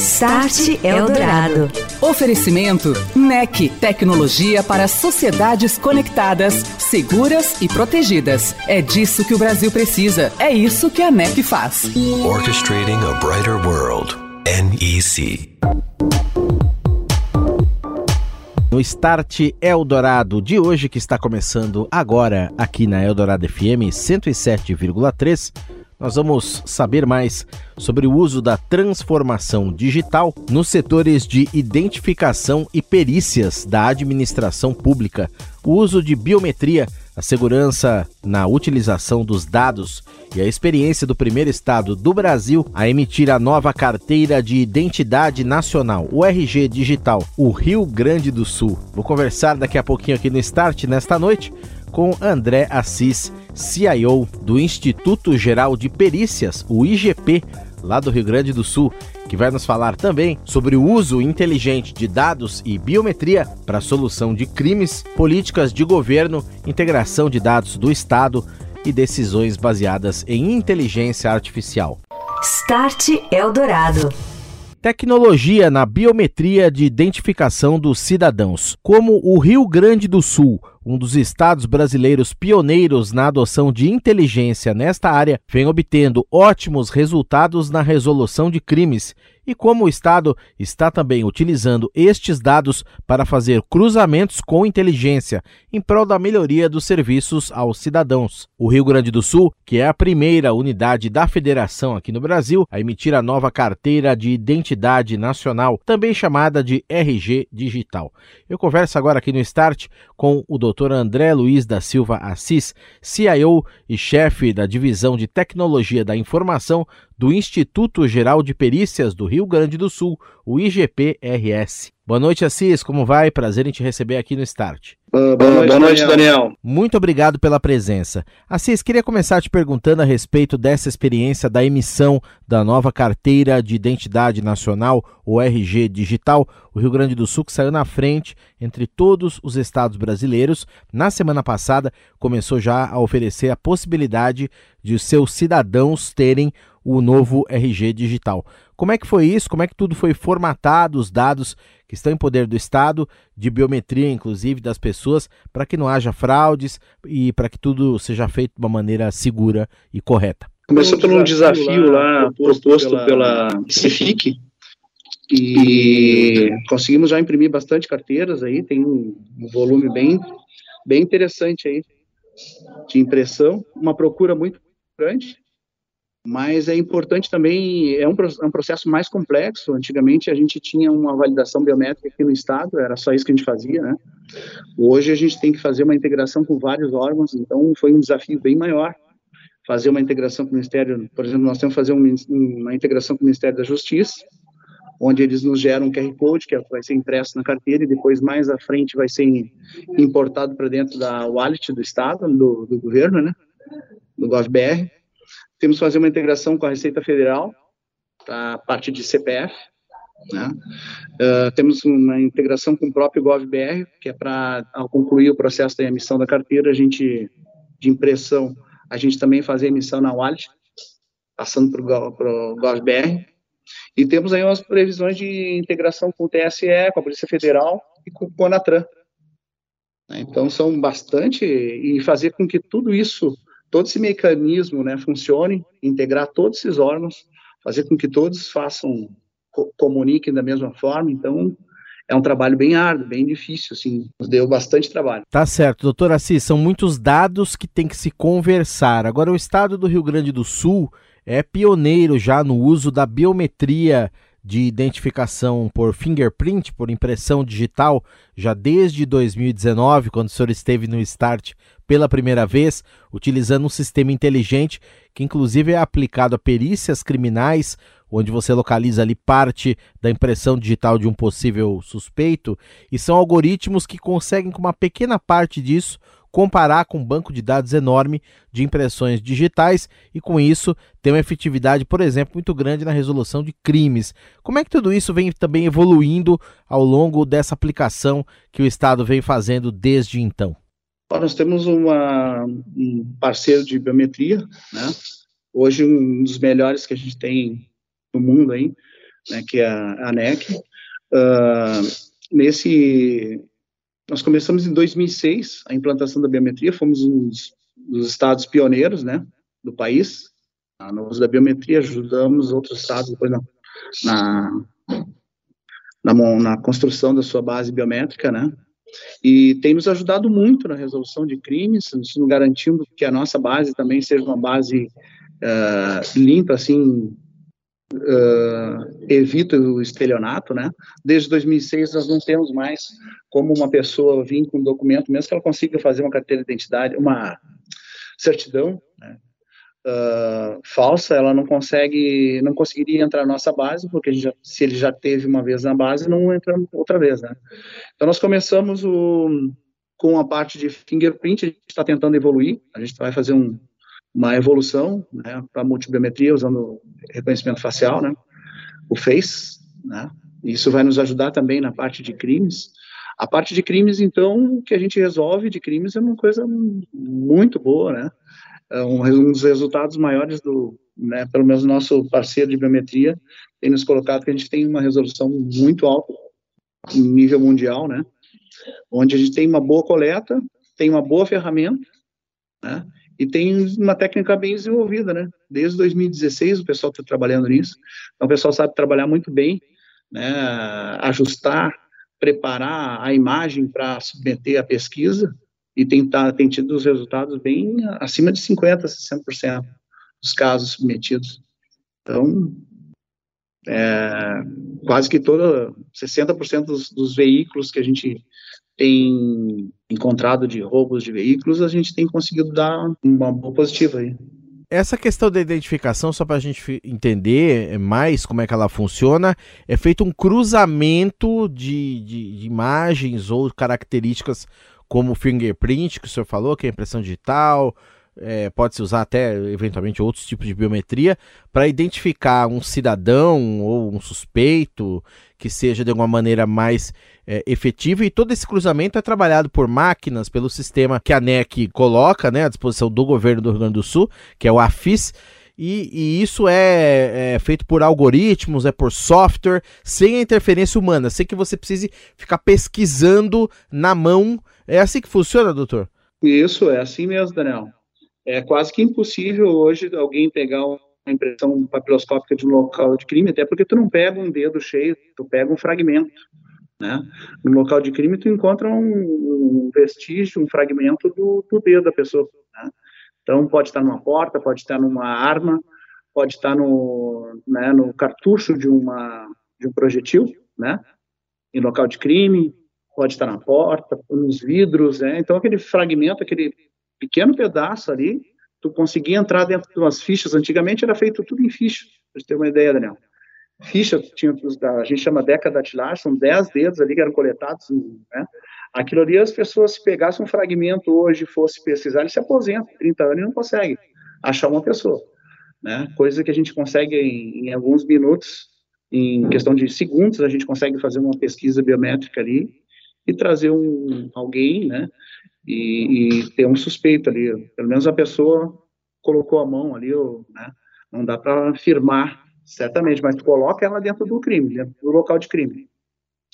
Start Eldorado. Oferecimento NEC, tecnologia para sociedades conectadas, seguras e protegidas. É disso que o Brasil precisa. É isso que a NEC faz. Orchestrating a brighter world. NEC. No Start Eldorado de hoje, que está começando agora aqui na Eldorado FM 107,3 nós vamos saber mais sobre o uso da transformação digital nos setores de identificação e perícias da administração pública, o uso de biometria, a segurança na utilização dos dados e a experiência do primeiro estado do Brasil a emitir a nova carteira de identidade nacional, o RG Digital, o Rio Grande do Sul. Vou conversar daqui a pouquinho aqui no Start nesta noite com André Assis, CIO do Instituto Geral de Perícias, o IGP, lá do Rio Grande do Sul, que vai nos falar também sobre o uso inteligente de dados e biometria para a solução de crimes, políticas de governo, integração de dados do Estado e decisões baseadas em inteligência artificial. Start Eldorado. Tecnologia na biometria de identificação dos cidadãos. Como o Rio Grande do Sul, um dos estados brasileiros pioneiros na adoção de inteligência nesta área, vem obtendo ótimos resultados na resolução de crimes e como o Estado está também utilizando estes dados para fazer cruzamentos com inteligência em prol da melhoria dos serviços aos cidadãos. O Rio Grande do Sul, que é a primeira unidade da federação aqui no Brasil a emitir a nova carteira de identidade nacional, também chamada de RG Digital. Eu converso agora aqui no Start com o Dr. André Luiz da Silva Assis, CIO e chefe da divisão de tecnologia da informação do Instituto Geral de Perícias do Rio Grande do Sul, o IGP-RS. Boa noite, Assis. Como vai? Prazer em te receber aqui no Start. Boa, boa, noite, boa noite, Daniel. Muito obrigado pela presença. Assis, queria começar te perguntando a respeito dessa experiência da emissão da nova carteira de identidade nacional, o RG Digital. O Rio Grande do Sul que saiu na frente entre todos os estados brasileiros. Na semana passada, começou já a oferecer a possibilidade de os seus cidadãos terem o novo RG digital. Como é que foi isso? Como é que tudo foi formatado, os dados que estão em poder do Estado, de biometria, inclusive, das pessoas, para que não haja fraudes e para que tudo seja feito de uma maneira segura e correta? Começou por um desafio lá proposto pela CIFIC e conseguimos já imprimir bastante carteiras aí, tem um volume bem, bem interessante aí de impressão, uma procura muito grande mas é importante também, é um, é um, processo mais complexo. Antigamente a gente tinha uma validação biométrica aqui no estado, era só isso que a gente fazia, né? Hoje a gente tem que fazer uma integração com vários órgãos, então foi um desafio bem maior fazer uma integração com o Ministério, por exemplo, nós temos que fazer um, uma integração com o Ministério da Justiça, onde eles nos geram um QR Code que vai ser impresso na carteira e depois mais à frente vai ser importado para dentro da wallet do estado, do, do governo, né? Do GovBR temos que fazer uma integração com a Receita Federal, a parte de CPF. Né? Uh, temos uma integração com o próprio GovBR, que é para, ao concluir o processo da emissão da carteira, a gente, de impressão, a gente também fazer emissão na wallet, passando para o GovBR. E temos aí umas previsões de integração com o TSE, com a Polícia Federal e com o CONATRAN. Então, são bastante, e fazer com que tudo isso todo esse mecanismo né, funcione, integrar todos esses órgãos, fazer com que todos façam, co comuniquem da mesma forma. Então, é um trabalho bem árduo, bem difícil, assim, nos deu bastante trabalho. Tá certo, doutor Assis, são muitos dados que tem que se conversar. Agora, o estado do Rio Grande do Sul é pioneiro já no uso da biometria de identificação por fingerprint, por impressão digital, já desde 2019, quando o senhor esteve no Start pela primeira vez, utilizando um sistema inteligente que inclusive é aplicado a perícias criminais onde você localiza ali parte da impressão digital de um possível suspeito, e são algoritmos que conseguem, com uma pequena parte disso, comparar com um banco de dados enorme de impressões digitais e, com isso, ter uma efetividade, por exemplo, muito grande na resolução de crimes. Como é que tudo isso vem também evoluindo ao longo dessa aplicação que o Estado vem fazendo desde então? Nós temos uma, um parceiro de biometria, né? hoje um dos melhores que a gente tem no mundo aí, né, que é a ANEC. Uh, nesse, nós começamos em 2006 a implantação da biometria, fomos um dos, dos estados pioneiros, né, do país, no uso da biometria, ajudamos outros estados depois na, na, na, na construção da sua base biométrica, né, e tem nos ajudado muito na resolução de crimes, nos garantindo que a nossa base também seja uma base uh, limpa, assim, uh, evita o estelionato, né? Desde 2006 nós não temos mais como uma pessoa vir com um documento, mesmo que ela consiga fazer uma carteira de identidade, uma certidão, né? Uh, falsa, ela não consegue, não conseguiria entrar na nossa base, porque já, se ele já teve uma vez na base, não entra outra vez, né? Então nós começamos o, com a parte de fingerprint, a gente está tentando evoluir, a gente vai fazer um, uma evolução né, para multibiometria usando reconhecimento facial, né, o Face, né, isso vai nos ajudar também na parte de crimes. A parte de crimes, então, que a gente resolve de crimes é uma coisa muito boa, né, é um, um dos resultados maiores do, né, pelo menos nosso parceiro de biometria tem nos colocado que a gente tem uma resolução muito alta em nível mundial, né, onde a gente tem uma boa coleta, tem uma boa ferramenta, né, e tem uma técnica bem desenvolvida, né? Desde 2016 o pessoal está trabalhando nisso, então o pessoal sabe trabalhar muito bem, né? Ajustar, preparar a imagem para submeter a pesquisa e tentar tem tido os resultados bem acima de 50, 60% dos casos submetidos. Então, é, quase que toda 60% dos, dos veículos que a gente tem encontrado de roubos de veículos, a gente tem conseguido dar uma boa positiva aí. Essa questão da identificação, só para a gente entender mais como é que ela funciona, é feito um cruzamento de, de, de imagens ou características como fingerprint, que o senhor falou, que é impressão digital, é, pode-se usar até eventualmente outros tipos de biometria para identificar um cidadão ou um suspeito que seja de alguma maneira mais é, efetivo e todo esse cruzamento é trabalhado por máquinas, pelo sistema que a NEC coloca né, à disposição do governo do Rio Grande do Sul, que é o AFIS. E, e, isso é, é, feito por algoritmos, é por software, sem a interferência humana, sem que você precise ficar pesquisando na mão. É assim que funciona, doutor? Isso, é assim mesmo, Daniel. É quase que impossível hoje alguém pegar uma impressão papiloscópica de um local de crime, até porque tu não pega um dedo cheio, tu pega um fragmento. Né? No local de crime, tu encontra um, um vestígio, um fragmento do, do dedo da pessoa. Né? Então, pode estar numa porta, pode estar numa arma, pode estar no, né, no cartucho de, uma, de um projetil, né? em local de crime, pode estar na porta, nos vidros. Né? Então, aquele fragmento, aquele pequeno pedaço ali, tu conseguia entrar dentro de umas fichas. Antigamente era feito tudo em ficha, para ter uma ideia, Daniel ficha, tinha, a gente chama década datilar, são 10 dedos ali que eram coletados, né? Aquilo ali, as pessoas, se pegassem um fragmento hoje fosse pesquisar, ele se aposenta, 30 anos e não consegue achar uma pessoa, né? Coisa que a gente consegue em, em alguns minutos, em questão de segundos, a gente consegue fazer uma pesquisa biométrica ali e trazer um, alguém, né? E, e ter um suspeito ali, pelo menos a pessoa colocou a mão ali, ou, né? Não dá para afirmar Certamente, mas coloca ela dentro do crime, dentro do local de crime.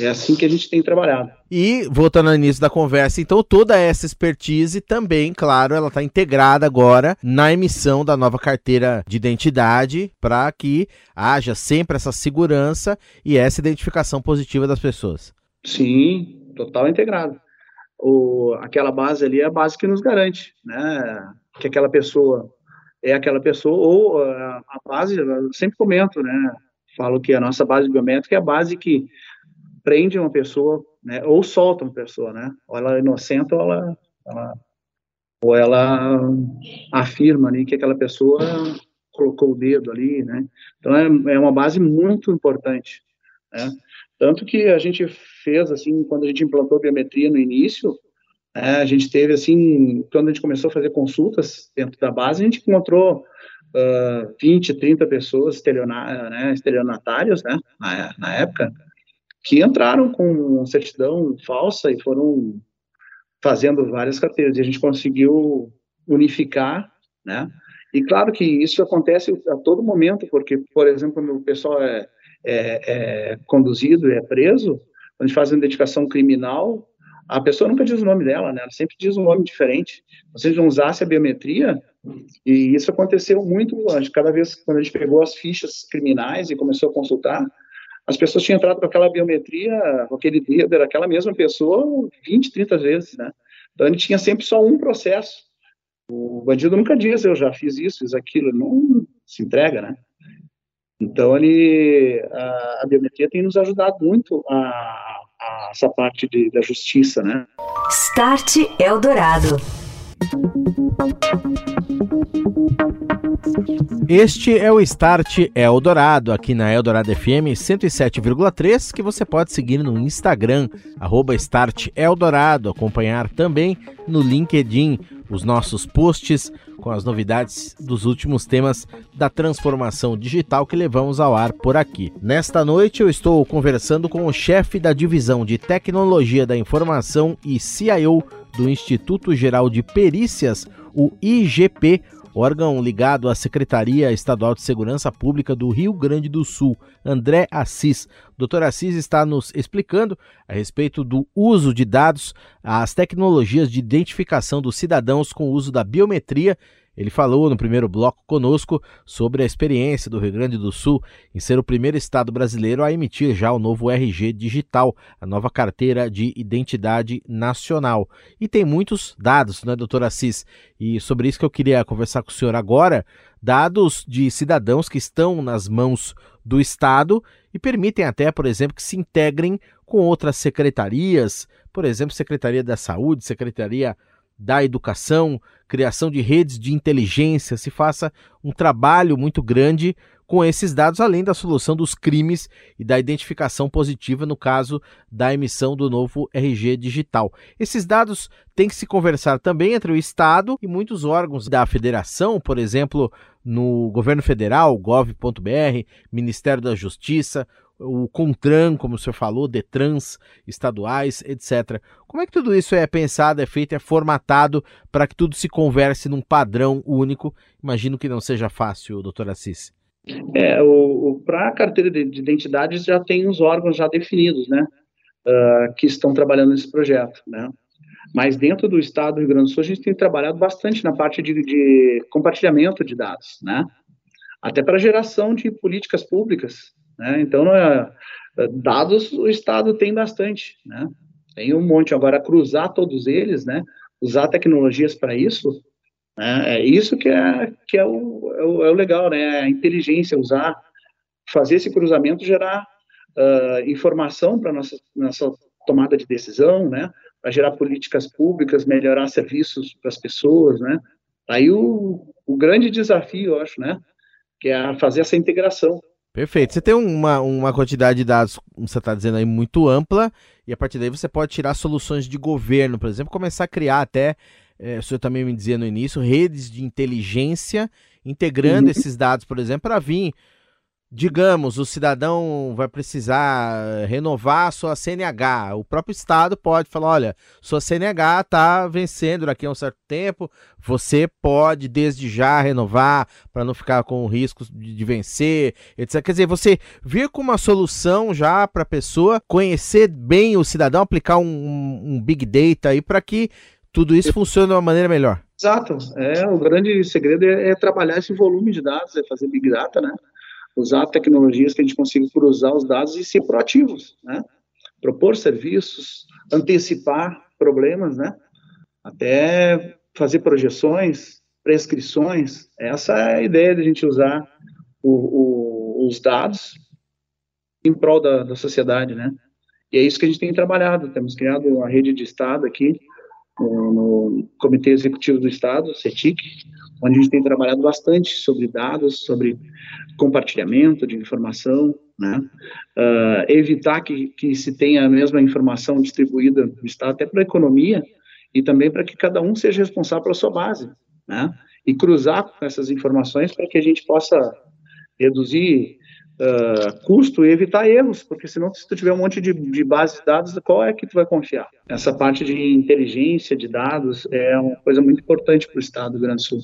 É assim que a gente tem trabalhado. E, voltando ao início da conversa, então toda essa expertise também, claro, ela está integrada agora na emissão da nova carteira de identidade para que haja sempre essa segurança e essa identificação positiva das pessoas. Sim, total integrado. O, aquela base ali é a base que nos garante, né? Que aquela pessoa é aquela pessoa, ou a, a base, eu sempre comento, né? Falo que a nossa base biométrica é a base que prende uma pessoa, né? Ou solta uma pessoa, né? Ou ela é inocente ou ela, ela ou ela afirma ali que aquela pessoa colocou o dedo ali, né? Então é, é uma base muito importante, né? Tanto que a gente fez assim, quando a gente implantou a biometria no início, né, a gente teve assim, quando a gente começou a fazer consultas dentro da base, a gente encontrou uh, 20, 30 pessoas estelionatárias, né, estelionatários, né, na, na época, que entraram com certidão falsa e foram fazendo várias carteiras, e a gente conseguiu unificar, né, e claro que isso acontece a todo momento, porque, por exemplo, o pessoal é, é, é conduzido é preso, quando a gente faz a identificação criminal, a pessoa nunca diz o nome dela, né? Ela sempre diz um nome diferente. Gente não usasse a biometria, e isso aconteceu muito, cada vez quando a gente pegou as fichas criminais e começou a consultar, as pessoas tinham entrado com aquela biometria, com aquele dedo, era aquela mesma pessoa 20, 30 vezes, né? Então ele tinha sempre só um processo. O bandido nunca diz, eu já fiz isso, fiz aquilo, não se entrega, né? Então ele, a, a biometria tem nos ajudado muito a, a essa parte de, da justiça, né? Start Eldorado. Este é o Start Eldorado, aqui na Eldorado FM 107,3, que você pode seguir no Instagram, arroba Start Eldorado, acompanhar também no LinkedIn os nossos posts com as novidades dos últimos temas da transformação digital que levamos ao ar por aqui. Nesta noite eu estou conversando com o chefe da divisão de tecnologia da informação e CIO do Instituto Geral de Perícias, o IGP, órgão ligado à Secretaria Estadual de Segurança Pública do Rio Grande do Sul, André Assis. Doutor Assis está nos explicando a respeito do uso de dados, as tecnologias de identificação dos cidadãos com o uso da biometria ele falou no primeiro bloco conosco sobre a experiência do Rio Grande do Sul em ser o primeiro estado brasileiro a emitir já o novo RG digital, a nova carteira de identidade nacional. E tem muitos dados, né, doutor Assis? E sobre isso que eu queria conversar com o senhor agora, dados de cidadãos que estão nas mãos do Estado e permitem até, por exemplo, que se integrem com outras secretarias, por exemplo, Secretaria da Saúde, Secretaria da educação, criação de redes de inteligência, se faça um trabalho muito grande com esses dados, além da solução dos crimes e da identificação positiva no caso da emissão do novo RG digital. Esses dados têm que se conversar também entre o Estado e muitos órgãos da federação, por exemplo, no governo federal, gov.br, Ministério da Justiça, o CONTRAN, como o senhor falou, DETRANS estaduais, etc. Como é que tudo isso é pensado, é feito, é formatado para que tudo se converse num padrão único? Imagino que não seja fácil, doutor Assis. É, o, o para a carteira de, de identidades já tem os órgãos já definidos, né, uh, que estão trabalhando nesse projeto, né. Mas dentro do Estado do Rio Grande do Sul, a gente tem trabalhado bastante na parte de, de compartilhamento de dados, né, até para geração de políticas públicas, né? Então, é, dados o Estado tem bastante, né? Tem um monte. Agora, cruzar todos eles, né? Usar tecnologias para isso, né? é isso que é, que é o, é, o, é o legal, né? A inteligência, usar, fazer esse cruzamento, gerar uh, informação para nossa, nossa tomada de decisão, né? Para gerar políticas públicas, melhorar serviços para as pessoas, né? Aí o, o grande desafio, eu acho, né? Que é fazer essa integração Perfeito. Você tem uma, uma quantidade de dados, como você está dizendo aí, muito ampla, e a partir daí você pode tirar soluções de governo, por exemplo, começar a criar até, é, o senhor também me dizia no início, redes de inteligência integrando uhum. esses dados, por exemplo, para vir digamos, o cidadão vai precisar renovar sua CNH, o próprio Estado pode falar: olha, sua CNH está vencendo daqui a um certo tempo, você pode desde já renovar para não ficar com risco de, de, vencer, etc. Quer dizer, você vir com uma solução já para a pessoa conhecer bem o cidadão, aplicar um, um Big Data aí para que tudo isso funcione de uma maneira melhor. Exato. É, o grande segredo é, é trabalhar esse volume de dados, é fazer Big Data, né? Usar tecnologias que a gente consiga cruzar os dados e ser proativos, né? Propor serviços, antecipar problemas, né? Até fazer projeções, prescrições. Essa é a ideia de a gente usar o, o, os dados em prol da, da sociedade, né? E é isso que a gente tem trabalhado. Temos criado uma rede de Estado aqui no, Comitê Executivo do Estado, CETIC, onde a gente tem trabalhado bastante sobre dados, sobre compartilhamento de informação, né? Uh, evitar que, que se tenha a mesma informação distribuída no Estado, até para a economia, e também para que cada um seja responsável pela sua base, né? E cruzar essas informações para que a gente possa reduzir uh, custo e evitar erros, porque senão se tu tiver um monte de, de base de dados, qual é que tu vai confiar? Essa parte de inteligência de dados é uma coisa muito importante para o Estado do Rio Grande do Sul.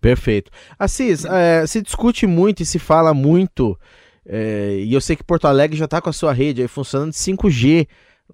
Perfeito. Assis, é, se discute muito e se fala muito, é, e eu sei que Porto Alegre já está com a sua rede aí funcionando de 5G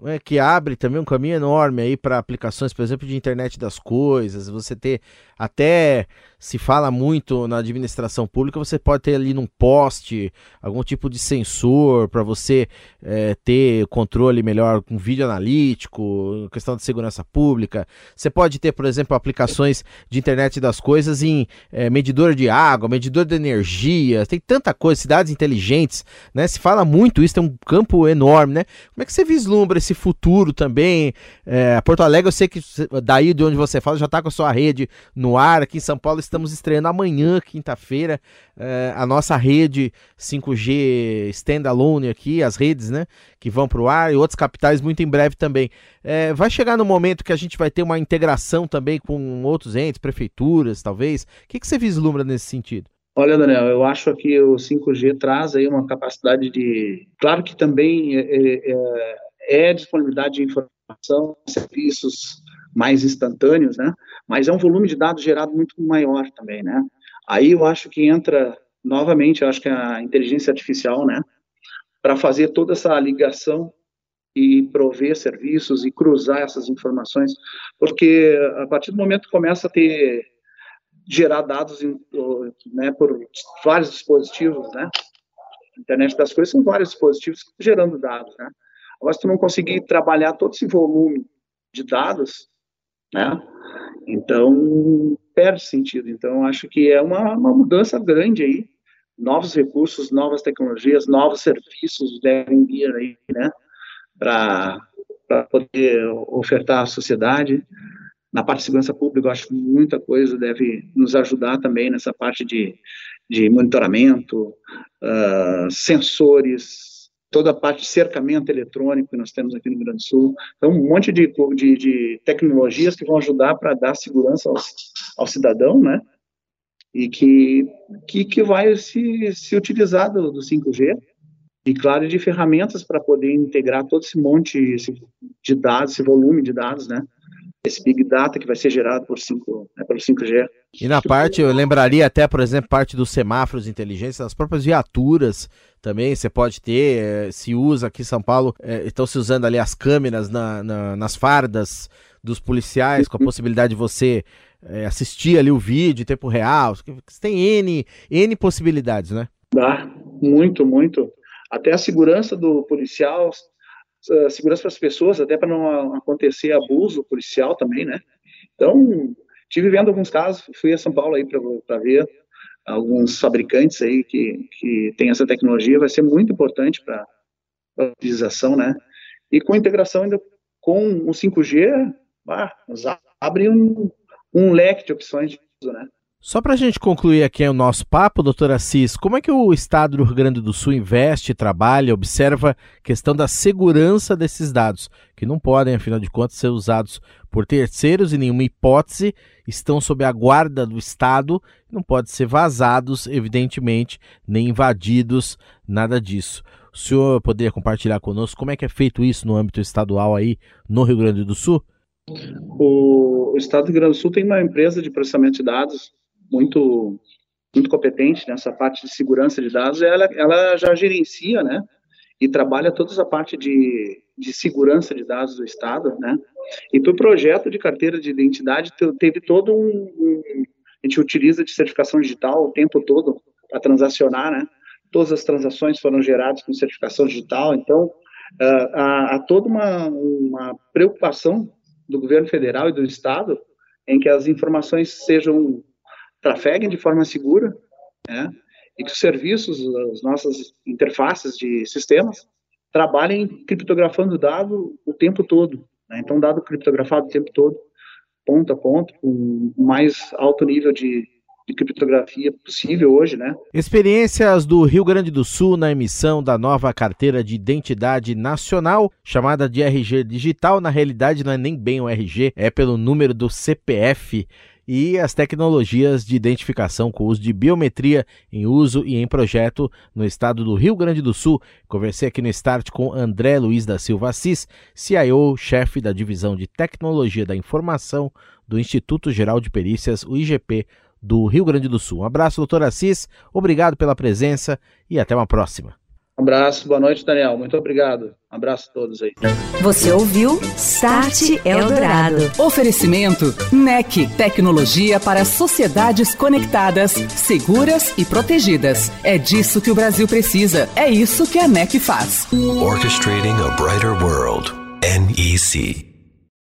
é, que abre também um caminho enorme aí para aplicações, por exemplo, de internet das coisas. Você ter até se fala muito na administração pública, você pode ter ali num poste algum tipo de sensor para você é, ter controle melhor com vídeo analítico, questão de segurança pública. Você pode ter, por exemplo, aplicações de internet das coisas em é, medidor de água, medidor de energia, tem tanta coisa, cidades inteligentes, né? Se fala muito isso, tem um campo enorme, né? Como é que você vislumbra esse futuro também? É, Porto Alegre, eu sei que daí de onde você fala já está com a sua rede no ar, aqui em São Paulo estamos estreando amanhã, quinta-feira, é, a nossa rede 5G standalone aqui, as redes, né, que vão para o ar e outras capitais muito em breve também. É, vai chegar no momento que a gente vai ter uma integração também com outros entes, prefeituras, talvez. O que, que você vislumbra nesse sentido? Olha, Daniel, eu acho que o 5G traz aí uma capacidade de. Claro que também é, é, é, disponibilidade de informação, serviços mais instantâneos, né? Mas é um volume de dados gerado muito maior também, né? Aí eu acho que entra novamente, eu acho que a inteligência artificial, né? Para fazer toda essa ligação e prover serviços e cruzar essas informações, porque a partir do momento que começa a ter gerar dados né, por vários dispositivos, né? Internet das coisas são vários dispositivos gerando dados, né? Agora, se tu não conseguir trabalhar todo esse volume de dados, né? Então, perde sentido. Então, acho que é uma, uma mudança grande aí. Novos recursos, novas tecnologias, novos serviços devem vir aí, né? Para poder ofertar à sociedade. Na parte de segurança pública, eu acho que muita coisa deve nos ajudar também nessa parte de, de monitoramento, uh, sensores, toda a parte de cercamento eletrônico que nós temos aqui no Rio Grande do Sul. Então, um monte de, de, de tecnologias que vão ajudar para dar segurança ao cidadão, né? E que, que, que vai se, se utilizar do, do 5G e, claro, de ferramentas para poder integrar todo esse monte de dados, esse volume de dados, né? Esse Big Data que vai ser gerado por 5, né, pelo 5G. E na parte, eu lembraria até, por exemplo, parte dos semáforos inteligentes, das próprias viaturas também, você pode ter, eh, se usa aqui em São Paulo, é, estão se usando ali as câmeras na, na, nas fardas dos policiais, com a possibilidade de você é, assistir ali o vídeo em tempo real, você tem N, N possibilidades, né? Dá, muito, muito. Até a segurança do policial uh, segurança para as pessoas, até para não acontecer abuso policial também, né? Então, tive vendo alguns casos, fui a São Paulo aí para ver alguns fabricantes aí que, que tem essa tecnologia, vai ser muito importante para a utilização, né? E com integração ainda com o 5G, ah, abre um, um leque de opções de uso, né? Só para a gente concluir aqui o nosso papo, doutora Assis, como é que o Estado do Rio Grande do Sul investe, trabalha, observa a questão da segurança desses dados, que não podem, afinal de contas, ser usados por terceiros em nenhuma hipótese, estão sob a guarda do Estado, não podem ser vazados, evidentemente, nem invadidos, nada disso. O senhor poderia compartilhar conosco como é que é feito isso no âmbito estadual aí no Rio Grande do Sul? O, Estado do Rio Grande do Sul tem uma empresa de processamento de dados muito muito competente nessa parte de segurança de dados, ela, ela já gerencia, né, e trabalha toda essa parte de, de segurança de dados do Estado, né, e para o projeto de carteira de identidade teve todo um, um, a gente utiliza de certificação digital o tempo todo para transacionar, né, todas as transações foram geradas com certificação digital, então uh, há, há toda uma, uma preocupação do governo federal e do Estado em que as informações sejam trafeguem de forma segura, né, e que os serviços, as nossas interfaces de sistemas, trabalhem criptografando o dado o tempo todo. Né, então, dado criptografado o tempo todo, ponta a ponta, com o mais alto nível de, de criptografia possível hoje, né? Experiências do Rio Grande do Sul na emissão da nova carteira de identidade nacional, chamada de RG digital. Na realidade, não é nem bem o RG, é pelo número do CPF e as tecnologias de identificação com uso de biometria em uso e em projeto no estado do Rio Grande do Sul. Conversei aqui no Start com André Luiz da Silva Assis, CIO, chefe da divisão de tecnologia da informação do Instituto Geral de Perícias, o IGP, do Rio Grande do Sul. Um abraço, doutor Assis, obrigado pela presença e até uma próxima. Um abraço, boa noite, Daniel. Muito obrigado. Um abraço a todos aí. Você ouviu Start Eldorado. Oferecimento NEC, tecnologia para sociedades conectadas, seguras e protegidas. É disso que o Brasil precisa. É isso que a NEC faz. Orchestrating a brighter world. NEC.